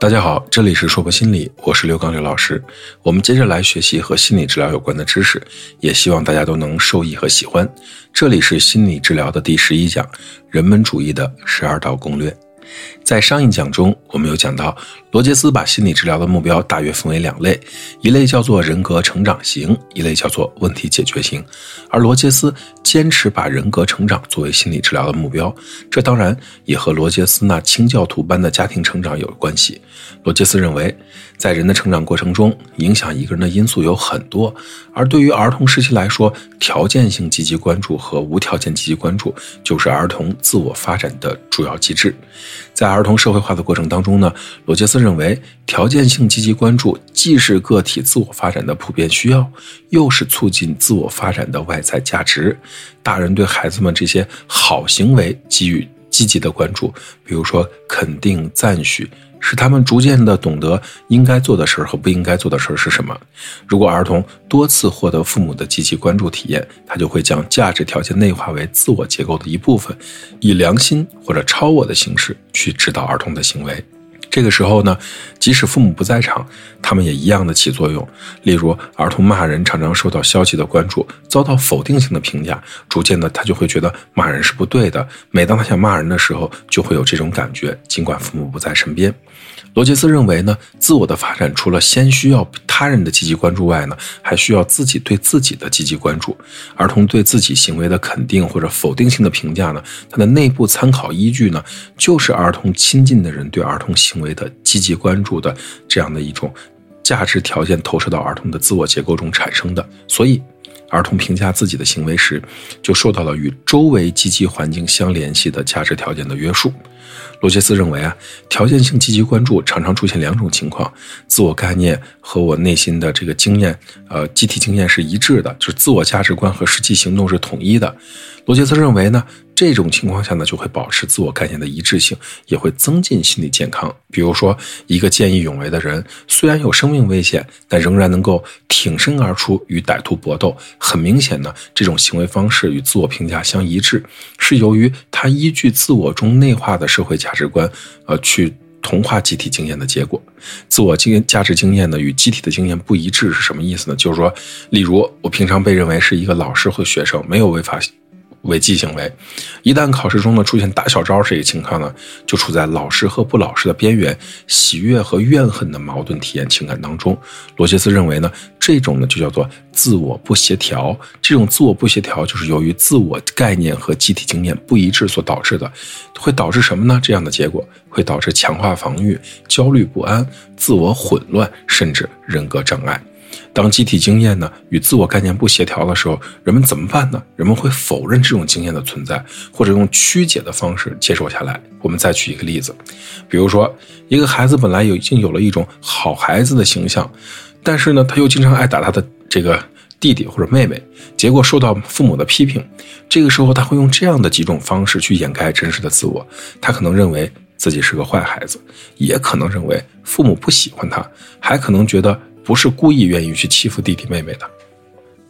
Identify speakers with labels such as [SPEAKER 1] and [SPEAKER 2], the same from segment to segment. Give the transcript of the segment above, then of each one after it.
[SPEAKER 1] 大家好，这里是说博心理，我是刘刚刘老师。我们接着来学习和心理治疗有关的知识，也希望大家都能受益和喜欢。这里是心理治疗的第十一讲，人本主义的十二道攻略。在上一讲中，我们有讲到，罗杰斯把心理治疗的目标大约分为两类，一类叫做人格成长型，一类叫做问题解决型。而罗杰斯坚持把人格成长作为心理治疗的目标，这当然也和罗杰斯那清教徒般的家庭成长有关系。罗杰斯认为，在人的成长过程中，影响一个人的因素有很多，而对于儿童时期来说，条件性积极关注和无条件积极关注就是儿童自我发展的主要机制。在儿童社会化的过程当当中呢，罗杰斯认为，条件性积极关注既是个体自我发展的普遍需要，又是促进自我发展的外在价值。大人对孩子们这些好行为给予积极的关注，比如说肯定、赞许。使他们逐渐的懂得应该做的事儿和不应该做的事儿是什么。如果儿童多次获得父母的积极关注体验，他就会将价值条件内化为自我结构的一部分，以良心或者超我的形式去指导儿童的行为。这个时候呢，即使父母不在场，他们也一样的起作用。例如，儿童骂人常常受到消极的关注，遭到否定性的评价，逐渐的他就会觉得骂人是不对的。每当他想骂人的时候，就会有这种感觉，尽管父母不在身边。罗杰斯认为呢，自我的发展除了先需要他人的积极关注外呢，还需要自己对自己的积极关注。儿童对自己行为的肯定或者否定性的评价呢，它的内部参考依据呢，就是儿童亲近的人对儿童行为的积极关注的这样的一种价值条件投射到儿童的自我结构中产生的。所以，儿童评价自己的行为时，就受到了与周围积极环境相联系的价值条件的约束。罗杰斯认为啊，条件性积极关注常常出现两种情况：自我概念和我内心的这个经验，呃，集体经验是一致的，就是自我价值观和实际行动是统一的。罗杰斯认为呢，这种情况下呢，就会保持自我概念的一致性，也会增进心理健康。比如说，一个见义勇为的人，虽然有生命危险，但仍然能够挺身而出与歹徒搏斗。很明显呢，这种行为方式与自我评价相一致，是由于他依据自我中内化的社会价值观，呃，去同化集体经验的结果。自我经验价值经验呢，与集体的经验不一致是什么意思呢？就是说，例如我平常被认为是一个老师或学生，没有违法。违纪行为，一旦考试中呢出现打小招这个情况呢，就处在老实和不老实的边缘，喜悦和怨恨的矛盾体验情感当中。罗杰斯认为呢，这种呢就叫做自我不协调。这种自我不协调就是由于自我概念和集体经验不一致所导致的，会导致什么呢？这样的结果会导致强化防御、焦虑不安、自我混乱，甚至人格障碍。当集体经验呢与自我概念不协调的时候，人们怎么办呢？人们会否认这种经验的存在，或者用曲解的方式接受下来。我们再举一个例子，比如说，一个孩子本来有已经有了一种好孩子的形象，但是呢，他又经常爱打他的这个弟弟或者妹妹，结果受到父母的批评。这个时候，他会用这样的几种方式去掩盖真实的自我。他可能认为自己是个坏孩子，也可能认为父母不喜欢他，还可能觉得。不是故意愿意去欺负弟弟妹妹的，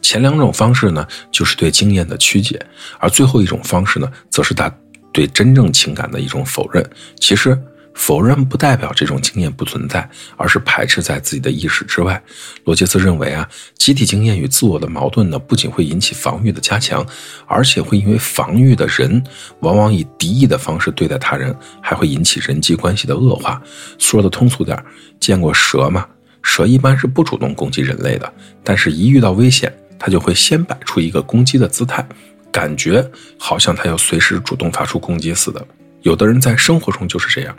[SPEAKER 1] 前两种方式呢，就是对经验的曲解，而最后一种方式呢，则是他对真正情感的一种否认。其实，否认不代表这种经验不存在，而是排斥在自己的意识之外。罗杰斯认为啊，集体经验与自我的矛盾呢，不仅会引起防御的加强，而且会因为防御的人往往以敌意的方式对待他人，还会引起人际关系的恶化。说的通俗点，见过蛇吗？蛇一般是不主动攻击人类的，但是一遇到危险，它就会先摆出一个攻击的姿态，感觉好像它要随时主动发出攻击似的。有的人在生活中就是这样，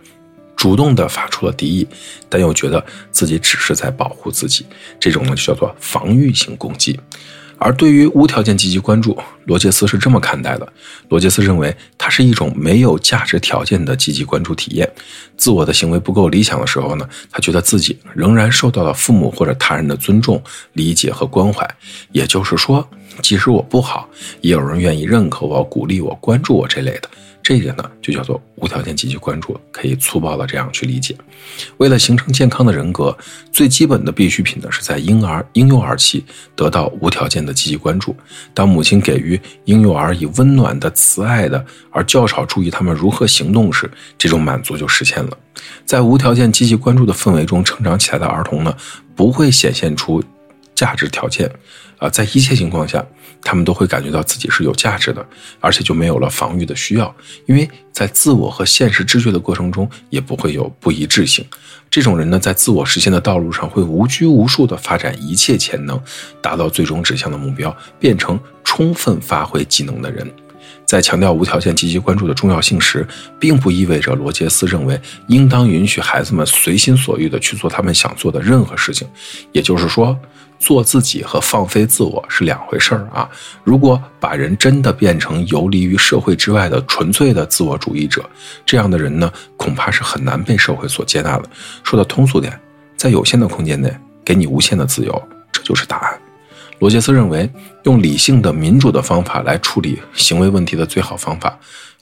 [SPEAKER 1] 主动的发出了敌意，但又觉得自己只是在保护自己，这种呢就叫做防御性攻击。而对于无条件积极关注，罗杰斯是这么看待的。罗杰斯认为，它是一种没有价值条件的积极关注体验。自我的行为不够理想的时候呢，他觉得自己仍然受到了父母或者他人的尊重、理解和关怀。也就是说，即使我不好，也有人愿意认可我、鼓励我、关注我这类的。这一点呢，就叫做无条件积极关注，可以粗暴的这样去理解。为了形成健康的人格，最基本的必需品呢，是在婴儿、婴幼儿期得到无条件的积极关注。当母亲给予婴幼儿以温暖的、慈爱的，而较少注意他们如何行动时，这种满足就实现了。在无条件积极关注的氛围中成长起来的儿童呢，不会显现出价值条件。啊，在一切情况下，他们都会感觉到自己是有价值的，而且就没有了防御的需要，因为在自我和现实知觉的过程中，也不会有不一致性。这种人呢，在自我实现的道路上，会无拘无束地发展一切潜能，达到最终指向的目标，变成充分发挥技能的人。在强调无条件积极关注的重要性时，并不意味着罗杰斯认为应当允许孩子们随心所欲地去做他们想做的任何事情，也就是说。做自己和放飞自我是两回事儿啊！如果把人真的变成游离于社会之外的纯粹的自我主义者，这样的人呢，恐怕是很难被社会所接纳的。说的通俗点，在有限的空间内给你无限的自由，这就是答案。罗杰斯认为，用理性的民主的方法来处理行为问题的最好方法，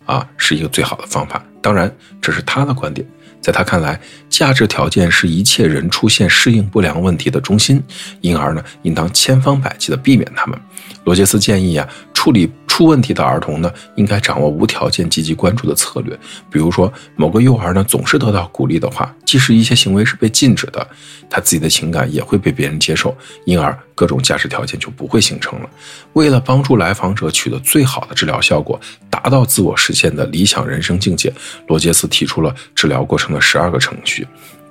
[SPEAKER 1] 啊，是一个最好的方法。当然，这是他的观点。在他看来，价值条件是一切人出现适应不良问题的中心，因而呢，应当千方百计地避免他们。罗杰斯建议啊，处理。出问题的儿童呢，应该掌握无条件积极关注的策略。比如说，某个幼儿呢总是得到鼓励的话，即使一些行为是被禁止的，他自己的情感也会被别人接受，因而各种价值条件就不会形成了。为了帮助来访者取得最好的治疗效果，达到自我实现的理想人生境界，罗杰斯提出了治疗过程的十二个程序。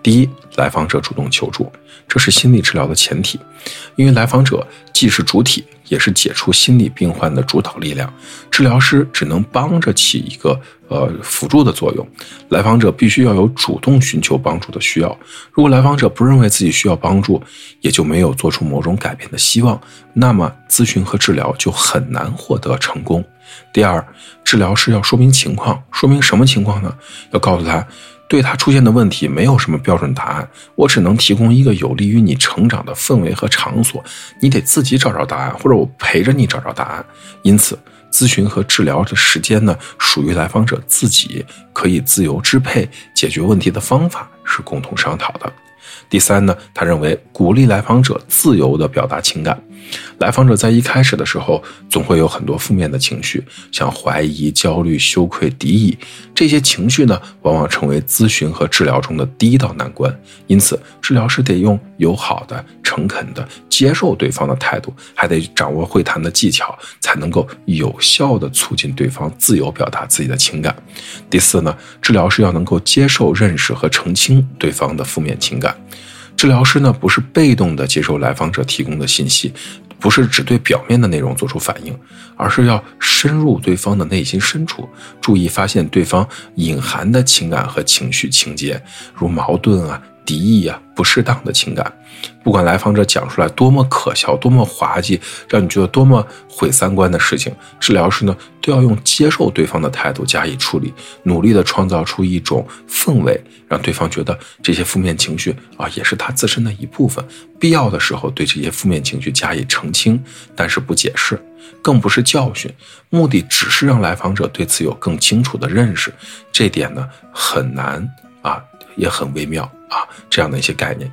[SPEAKER 1] 第一，来访者主动求助，这是心理治疗的前提，因为来访者既是主体。也是解除心理病患的主导力量，治疗师只能帮着起一个呃辅助的作用。来访者必须要有主动寻求帮助的需要。如果来访者不认为自己需要帮助，也就没有做出某种改变的希望，那么咨询和治疗就很难获得成功。第二，治疗师要说明情况，说明什么情况呢？要告诉他。对他出现的问题没有什么标准答案，我只能提供一个有利于你成长的氛围和场所，你得自己找找答案，或者我陪着你找找答案。因此，咨询和治疗的时间呢，属于来访者自己可以自由支配，解决问题的方法是共同商讨的。第三呢，他认为鼓励来访者自由地表达情感。来访者在一开始的时候，总会有很多负面的情绪，像怀疑、焦虑、羞愧、敌意这些情绪呢，往往成为咨询和治疗中的第一道难关。因此，治疗师得用友好的、诚恳的接受对方的态度，还得掌握会谈的技巧，才能够有效地促进对方自由表达自己的情感。第四呢，治疗师要能够接受、认识和澄清对方的负面情感。治疗师呢，不是被动的接受来访者提供的信息，不是只对表面的内容做出反应，而是要深入对方的内心深处，注意发现对方隐含的情感和情绪情节，如矛盾啊。敌意啊，不适当的情感，不管来访者讲出来多么可笑、多么滑稽，让你觉得多么毁三观的事情，治疗师呢都要用接受对方的态度加以处理，努力的创造出一种氛围，让对方觉得这些负面情绪啊也是他自身的一部分。必要的时候对这些负面情绪加以澄清，但是不解释，更不是教训，目的只是让来访者对此有更清楚的认识。这点呢很难啊，也很微妙。啊，这样的一些概念。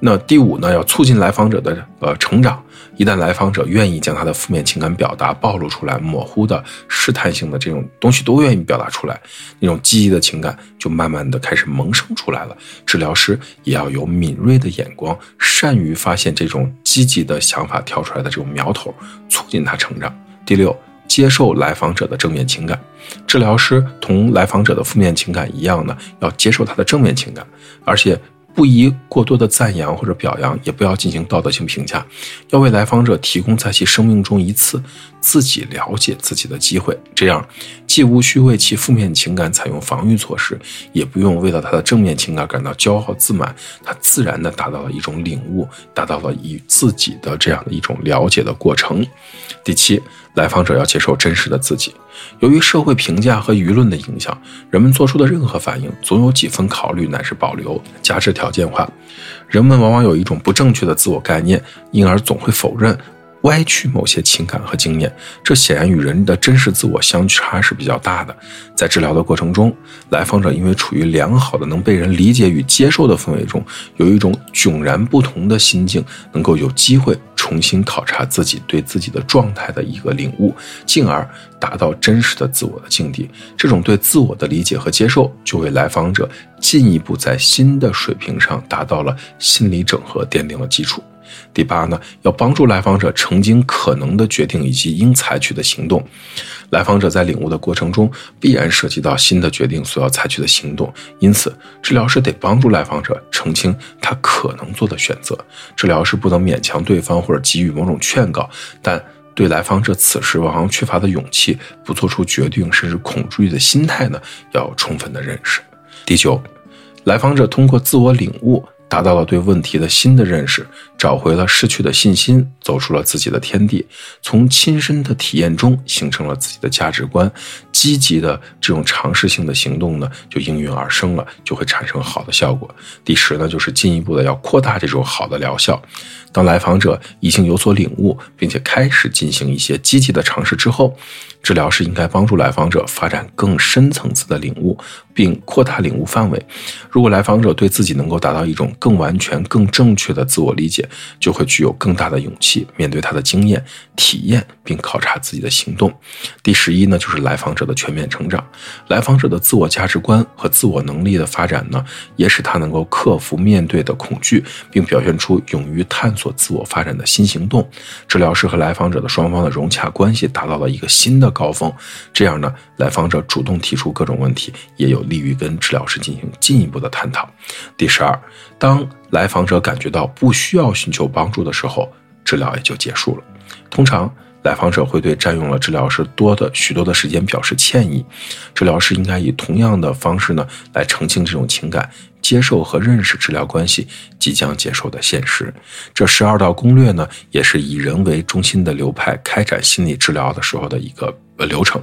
[SPEAKER 1] 那第五呢，要促进来访者的呃成长。一旦来访者愿意将他的负面情感表达暴露出来，模糊的、试探性的这种东西都愿意表达出来，那种积极的情感就慢慢的开始萌生出来了。治疗师也要有敏锐的眼光，善于发现这种积极的想法跳出来的这种苗头，促进他成长。第六。接受来访者的正面情感，治疗师同来访者的负面情感一样呢，要接受他的正面情感，而且不宜过多的赞扬或者表扬，也不要进行道德性评价，要为来访者提供在其生命中一次自己了解自己的机会，这样既无需为其负面情感采用防御措施，也不用为了他的正面情感感到骄傲自满，他自然的达到了一种领悟，达到了与自己的这样的一种了解的过程。第七。来访者要接受真实的自己。由于社会评价和舆论的影响，人们做出的任何反应总有几分考虑乃是保留，加之条件化。人们往往有一种不正确的自我概念，因而总会否认歪曲某些情感和经验，这显然与人的真实自我相差是比较大的。在治疗的过程中，来访者因为处于良好的能被人理解与接受的氛围中，有一种迥然不同的心境，能够有机会重新考察自己对自己的状态的一个领悟，进而达到真实的自我的境地。这种对自我的理解和接受，就为来访者进一步在新的水平上达到了心理整合奠定了基础。第八呢，要帮助来访者澄清可能的决定以及应采取的行动。来访者在领悟的过程中，必然涉及到新的决定所要采取的行动，因此，治疗师得帮助来访者澄清他可能做的选择。治疗师不能勉强对方或者给予某种劝告，但对来访者此时往往缺乏的勇气、不做出决定甚至恐惧的心态呢，要充分的认识。第九，来访者通过自我领悟。达到了对问题的新的认识，找回了失去的信心，走出了自己的天地，从亲身的体验中形成了自己的价值观，积极的这种尝试性的行动呢，就应运而生了，就会产生好的效果。第十呢，就是进一步的要扩大这种好的疗效。当来访者已经有所领悟，并且开始进行一些积极的尝试之后，治疗师应该帮助来访者发展更深层次的领悟，并扩大领悟范围。如果来访者对自己能够达到一种更完全、更正确的自我理解，就会具有更大的勇气面对他的经验、体验，并考察自己的行动。第十一呢，就是来访者的全面成长。来访者的自我价值观和自我能力的发展呢，也使他能够克服面对的恐惧，并表现出勇于探。索自我发展的新行动，治疗师和来访者的双方的融洽关系达到了一个新的高峰。这样呢，来访者主动提出各种问题，也有利于跟治疗师进行进一步的探讨。第十二，当来访者感觉到不需要寻求帮助的时候，治疗也就结束了。通常，来访者会对占用了治疗师多的许多的时间表示歉意，治疗师应该以同样的方式呢来澄清这种情感。接受和认识治疗关系即将结束的现实。这十二道攻略呢，也是以人为中心的流派开展心理治疗的时候的一个。呃，流程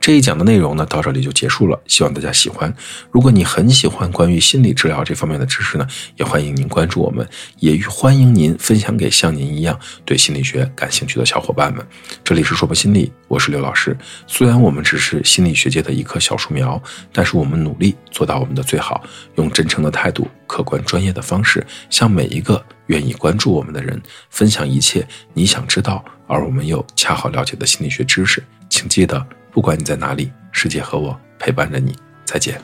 [SPEAKER 1] 这一讲的内容呢，到这里就结束了。希望大家喜欢。如果你很喜欢关于心理治疗这方面的知识呢，也欢迎您关注我们，也欢迎您分享给像您一样对心理学感兴趣的小伙伴们。这里是说博心理，我是刘老师。虽然我们只是心理学界的一棵小树苗，但是我们努力做到我们的最好，用真诚的态度、客观专业的方式，向每一个愿意关注我们的人分享一切你想知道而我们又恰好了解的心理学知识。请记得，不管你在哪里，世界和我陪伴着你。再见。